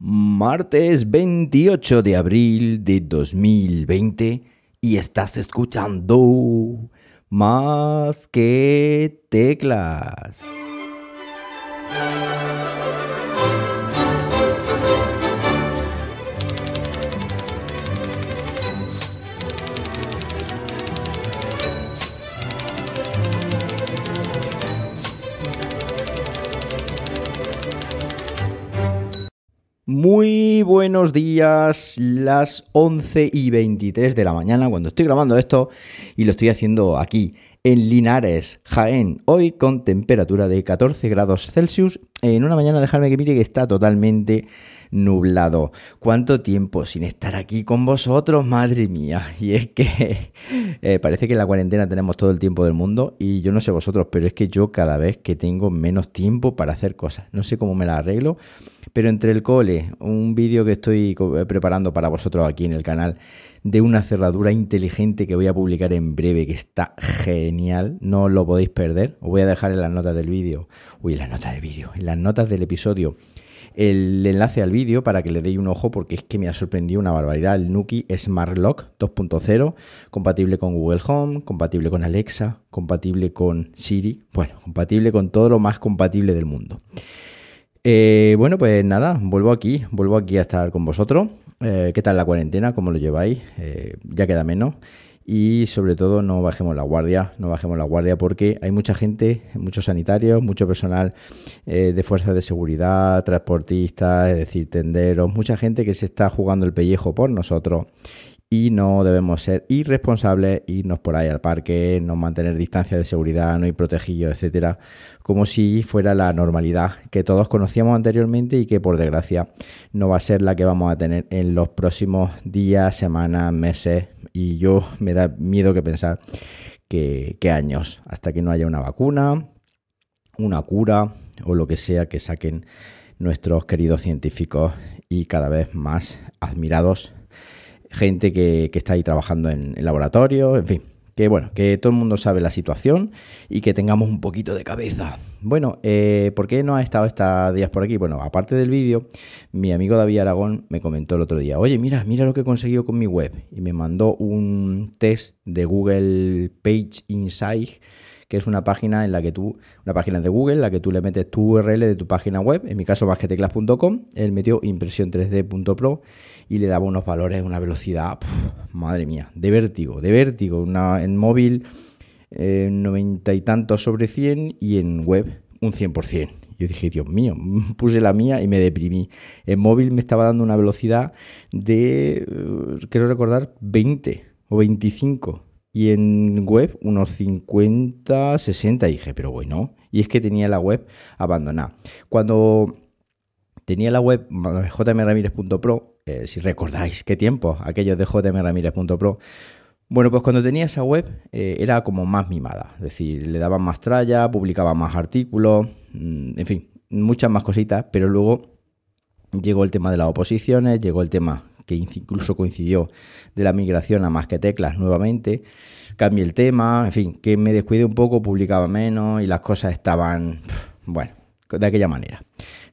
Martes 28 de abril de 2020 y estás escuchando más que teclas. Muy buenos días, las 11 y 23 de la mañana cuando estoy grabando esto y lo estoy haciendo aquí en Linares, Jaén, hoy con temperatura de 14 grados Celsius, en una mañana dejarme que mire que está totalmente nublado. ¿Cuánto tiempo sin estar aquí con vosotros? Madre mía. Y es que eh, parece que en la cuarentena tenemos todo el tiempo del mundo y yo no sé vosotros, pero es que yo cada vez que tengo menos tiempo para hacer cosas, no sé cómo me la arreglo, pero entre el cole, un vídeo que estoy eh, preparando para vosotros aquí en el canal de una cerradura inteligente que voy a publicar en breve, que está genial, no lo podéis perder. Os voy a dejar en las notas del vídeo, uy, en las notas del vídeo, en las notas del episodio el enlace al vídeo para que le deis un ojo porque es que me ha sorprendido una barbaridad. El Nuki Smart Lock 2.0, compatible con Google Home, compatible con Alexa, compatible con Siri, bueno, compatible con todo lo más compatible del mundo. Eh, bueno, pues nada, vuelvo aquí, vuelvo aquí a estar con vosotros. Eh, ¿Qué tal la cuarentena? ¿Cómo lo lleváis? Eh, ya queda menos y sobre todo no bajemos la guardia, no bajemos la guardia porque hay mucha gente, muchos sanitarios, mucho personal eh, de fuerzas de seguridad, transportistas, es decir, tenderos, mucha gente que se está jugando el pellejo por nosotros y no debemos ser irresponsables, irnos por ahí al parque, no mantener distancia de seguridad, no ir protegidos, etcétera, como si fuera la normalidad que todos conocíamos anteriormente y que por desgracia no va a ser la que vamos a tener en los próximos días, semanas, meses y yo me da miedo que pensar que, que años hasta que no haya una vacuna, una cura o lo que sea que saquen nuestros queridos científicos y cada vez más admirados. Gente que, está ahí trabajando en, el laboratorio, en fin, que bueno, que todo el mundo sabe la situación y que tengamos un poquito de cabeza. Bueno, eh, ¿por qué no ha estado estos días por aquí? Bueno, aparte del vídeo, mi amigo David Aragón me comentó el otro día, oye, mira, mira lo que he conseguido con mi web. Y me mandó un test de Google Page Insight que es una página en la que tú, una página de Google, en la que tú le metes tu URL de tu página web, en mi caso masqueteclas.com, él metió impresión 3D.pro y le daba unos valores, una velocidad, madre mía, de vértigo, de vértigo, una, en móvil eh, 90 y tantos sobre 100 y en web un 100%. Yo dije, Dios mío, puse la mía y me deprimí. En móvil me estaba dando una velocidad de, eh, quiero recordar, 20 o 25 y en web unos 50, 60. Y dije, pero bueno, y es que tenía la web abandonada. Cuando tenía la web jmramírez.pro, eh, si recordáis qué tiempo, aquellos de jmramírez.pro, bueno, pues cuando tenía esa web eh, era como más mimada, es decir, le daban más tralla, publicaba más artículos, mm, en fin, muchas más cositas, pero luego llegó el tema de las oposiciones, llegó el tema que incluso coincidió de la migración a más que teclas nuevamente. Cambié el tema, en fin, que me descuidé un poco, publicaba menos y las cosas estaban, bueno, de aquella manera.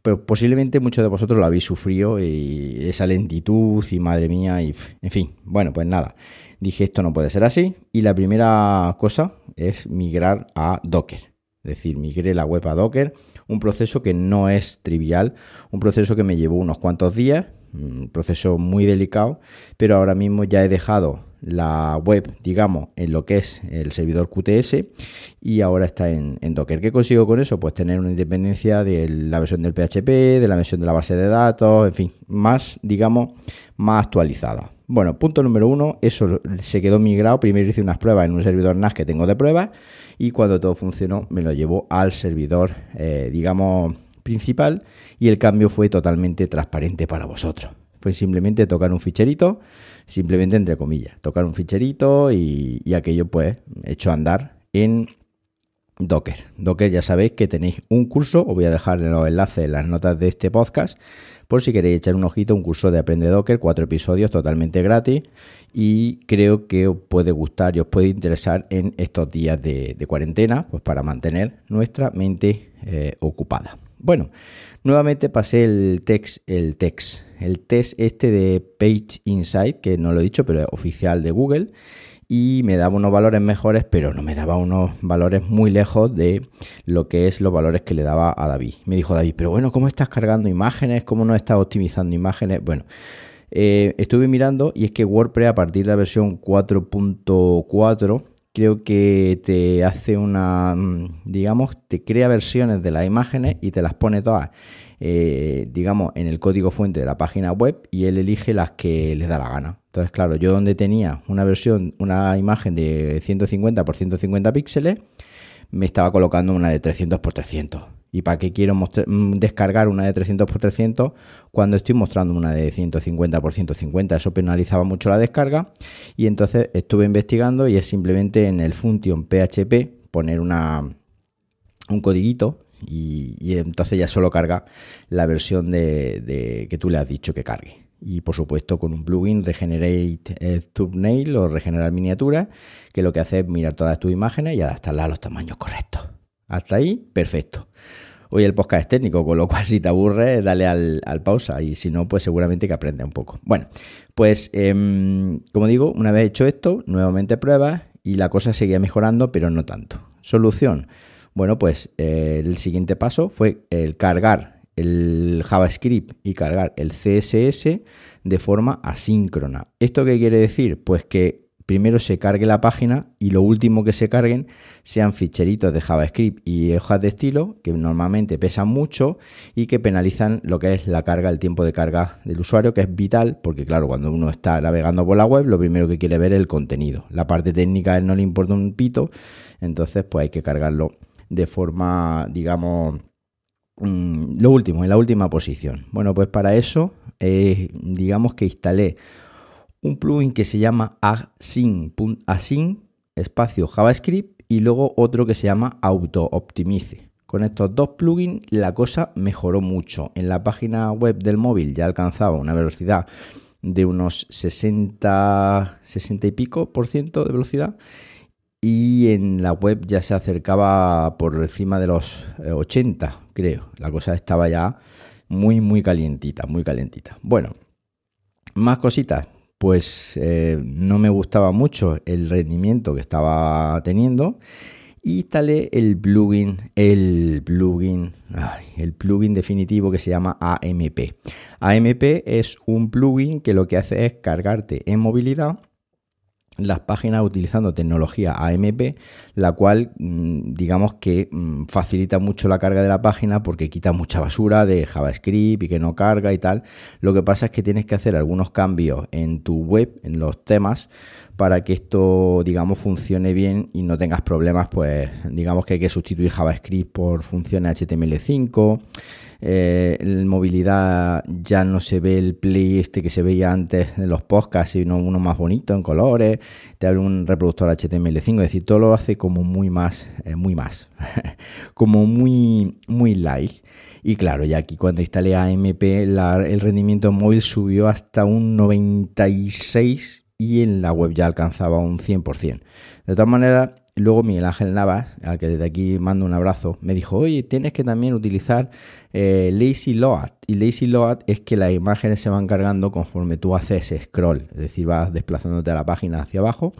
Pero posiblemente muchos de vosotros lo habéis sufrido y esa lentitud y madre mía y en fin, bueno, pues nada. Dije esto no puede ser así y la primera cosa es migrar a Docker. Es decir, migré la web a Docker, un proceso que no es trivial, un proceso que me llevó unos cuantos días, un proceso muy delicado, pero ahora mismo ya he dejado la web, digamos, en lo que es el servidor QTS y ahora está en, Docker. ¿Qué consigo con eso? Pues tener una independencia de la versión del PHP, de la versión de la base de datos, en fin, más, digamos, más actualizada. Bueno, punto número uno, eso se quedó migrado. Primero hice unas pruebas en un servidor NAS que tengo de pruebas y cuando todo funcionó me lo llevo al servidor, eh, digamos, principal y el cambio fue totalmente transparente para vosotros. Fue simplemente tocar un ficherito, simplemente entre comillas, tocar un ficherito y, aquello pues hecho andar en Docker. Docker ya sabéis que tenéis un curso, os voy a dejar los enlaces en las notas de este podcast por si queréis echar un ojito, un curso de Aprende Docker, cuatro episodios totalmente gratis y creo que os puede gustar y os puede interesar en estos días de, cuarentena, pues para mantener nuestra mente eh, ocupada. Bueno, nuevamente pasé el text, el text, el test este de Page Insight, que no lo he dicho, pero es oficial de Google, y me daba unos valores mejores, pero no me daba unos valores muy lejos de lo que es los valores que le daba a David. Me dijo David, pero bueno, ¿cómo estás cargando imágenes? ¿Cómo no estás optimizando imágenes? Bueno, eh, estuve mirando y es que WordPress a partir de la versión 4.4 creo que te hace una, mm, digamos, te crea versiones de las imágenes y te las pone todas, eh, digamos, en el código fuente de la página web y él elige las que le da la gana. Entonces, claro, yo donde tenía una versión, una imagen de 150 por 150 píxeles, me estaba colocando una de 300 por 300. ¿Y para qué quiero mm, descargar una de 300 por 300 cuando estoy mostrando una de 150 por 150? Eso penalizaba mucho la descarga y entonces estuve investigando y es simplemente en el function PHP poner una, un codiguito y, entonces ya solo carga la versión de, que tú le has dicho que cargue. Y por supuesto con un plugin Regenerate Thumbnail o Regenerar Miniatura, que lo que hace es mirar todas tus imágenes y adaptarlas a los tamaños correctos. Hasta ahí, perfecto. Hoy el podcast es técnico, con lo cual si te aburre, dale al, pausa y si no, pues seguramente que aprende un poco. Bueno, pues em, como digo, una vez hecho esto, nuevamente pruebas y la cosa seguía mejorando, pero no tanto. Solución. Bueno, pues eh, el siguiente paso fue el cargar el JavaScript y cargar el CSS de forma asíncrona. ¿Esto qué quiere decir? Pues que primero se cargue la página y lo último que se carguen sean ficheritos de JavaScript y hojas de estilo que normalmente pesan mucho y que penalizan lo que es la carga, el tiempo de carga del usuario, que es vital porque claro, cuando uno está navegando por la web, lo primero que quiere ver es el contenido. La parte técnica a él no le importa un pito, entonces pues hay que cargarlo de forma, digamos, mm, lo último, en la última posición. Bueno, pues para eso, digamos que instalé un plugin que se llama async, espacio JavaScript y luego otro que se llama auto optimize. Con estos dos plugins la cosa mejoró mucho. En la página web del móvil ya alcanzaba una velocidad de unos 60, 60 y pico por ciento de velocidad y en la web ya se acercaba por encima de los 80, eh, creo. La cosa estaba ya muy, muy calientita, muy calientita. Bueno, más cositas pues eh, no me gustaba mucho el rendimiento que estaba teniendo y instalé el plugin, el plugin, el plugin definitivo que se llama AMP. AMP es un plugin que lo que hace es cargarte en movilidad las páginas utilizando tecnología AMP, la cual mm, digamos que mm, facilita mucho la carga de la página porque quita mucha basura de JavaScript y que no carga y tal. Lo que pasa es que tienes que hacer algunos cambios en tu web, en los temas, para que esto, digamos, funcione bien y no tengas problemas, pues digamos que hay que sustituir JavaScript por funciones HTML5 eh, en movilidad ya no se ve el play este que se veía antes de los podcasts, sino uno más bonito en colores, te abre un reproductor HTML5, es decir, todo lo hace como muy más, eh, muy más, como muy, muy light. Y claro, ya aquí cuando instalé AMP, el rendimiento móvil subió hasta un 96 y en la web ya alcanzaba un 100%. De todas maneras, luego Miguel Ángel Navas, al que desde aquí mando un abrazo, me dijo, oye, tienes que también utilizar eh, Lazy Load. Y Lazy Load es que las imágenes se van cargando conforme tú haces scroll, es decir, vas desplazándote a la página hacia abajo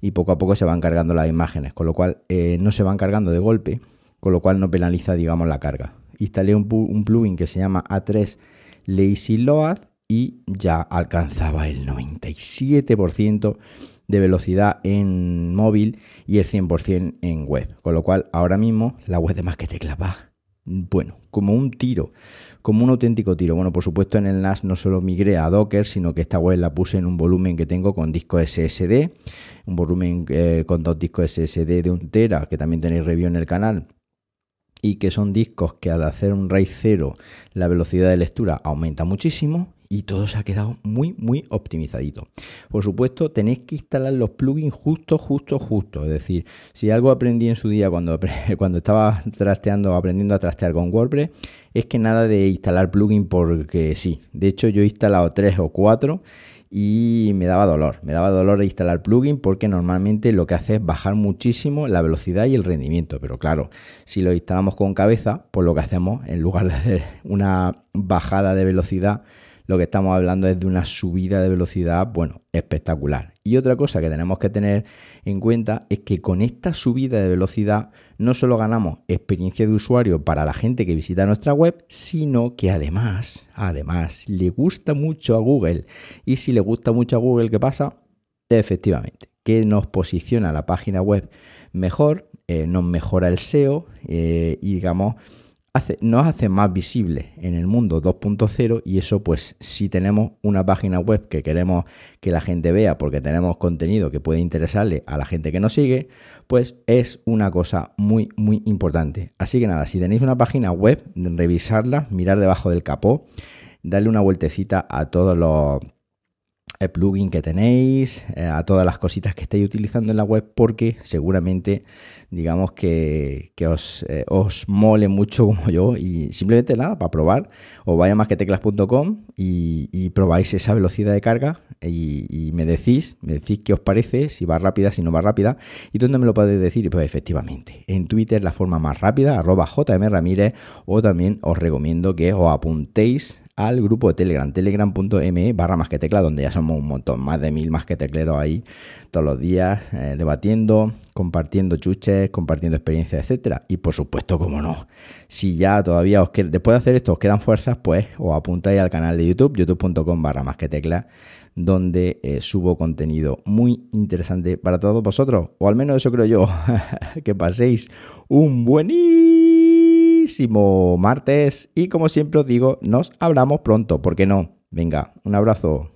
y poco a poco se van cargando las imágenes, con lo cual eh, no se van cargando de golpe, con lo cual no penaliza, digamos, la carga. Instalé un, un plugin que se llama A3 Lazy Load y ya alcanzaba el 97% de velocidad en móvil y el 100% en web. Con lo cual, ahora mismo la web de más que tecla va, bueno, como un tiro, como un auténtico tiro. Bueno, por supuesto en el NAS no solo migré a Docker, sino que esta web la puse en un volumen que tengo con disco SSD, un volumen eh, con dos discos SSD de un tera, que también tenéis review en el canal, y que son discos que al hacer un RAID 0 la velocidad de lectura aumenta muchísimo y todo se ha quedado muy, muy optimizadito. Por supuesto, tenéis que instalar los plugins justo, justo, justo. Es decir, si algo aprendí en su día cuando, cuando estaba trasteando, aprendiendo a trastear con WordPress, es que nada de instalar plugins porque sí. De hecho, yo he instalado tres o cuatro y me daba dolor. Me daba dolor de instalar plugin porque normalmente lo que hace es bajar muchísimo la velocidad y el rendimiento. Pero claro, si lo instalamos con cabeza, pues lo que hacemos, en lugar de hacer una bajada de velocidad, lo que estamos hablando es de una subida de velocidad, bueno, espectacular. Y otra cosa que tenemos que tener en cuenta es que con esta subida de velocidad no solo ganamos experiencia de usuario para la gente que visita nuestra web, sino que además, además, le gusta mucho a Google. Y si le gusta mucho a Google, ¿qué pasa? Efectivamente, que nos posiciona la página web mejor, eh, nos mejora el SEO eh, y digamos nos hace más visible en el mundo 2.0 y eso pues si tenemos una página web que queremos que la gente vea porque tenemos contenido que puede interesarle a la gente que nos sigue, pues es una cosa muy muy importante. Así que nada, si tenéis una página web, revisarla, mirar debajo del capó, darle una vueltecita a todos los el plugin que tenéis, eh, a todas las cositas que estéis utilizando en la web, porque seguramente, digamos que, os, eh, os, mole mucho como yo. Y simplemente nada, para probar, os vaya más que teclas.com y, y, probáis esa velocidad de carga y, me decís, me decís qué os parece, si va rápida, si no va rápida. ¿Y dónde me lo podéis decir? Pues efectivamente, en Twitter la forma más rápida, arroba o también os recomiendo que os apuntéis al grupo de Telegram, telegram.me barra más que tecla, donde ya somos un montón, más de mil más que tecleros ahí todos los días, eh, debatiendo, compartiendo chuches, compartiendo experiencias, etcétera. Y por supuesto, como no, si ya todavía os queda, después de hacer esto os quedan fuerzas, pues os apuntáis al canal de YouTube, youtube.com barra más que tecla, donde eh, subo contenido muy interesante para todos vosotros, o al menos eso creo yo, que paséis un buenísimo martes y como siempre os digo, nos hablamos pronto, ¿por qué no? Venga, un abrazo.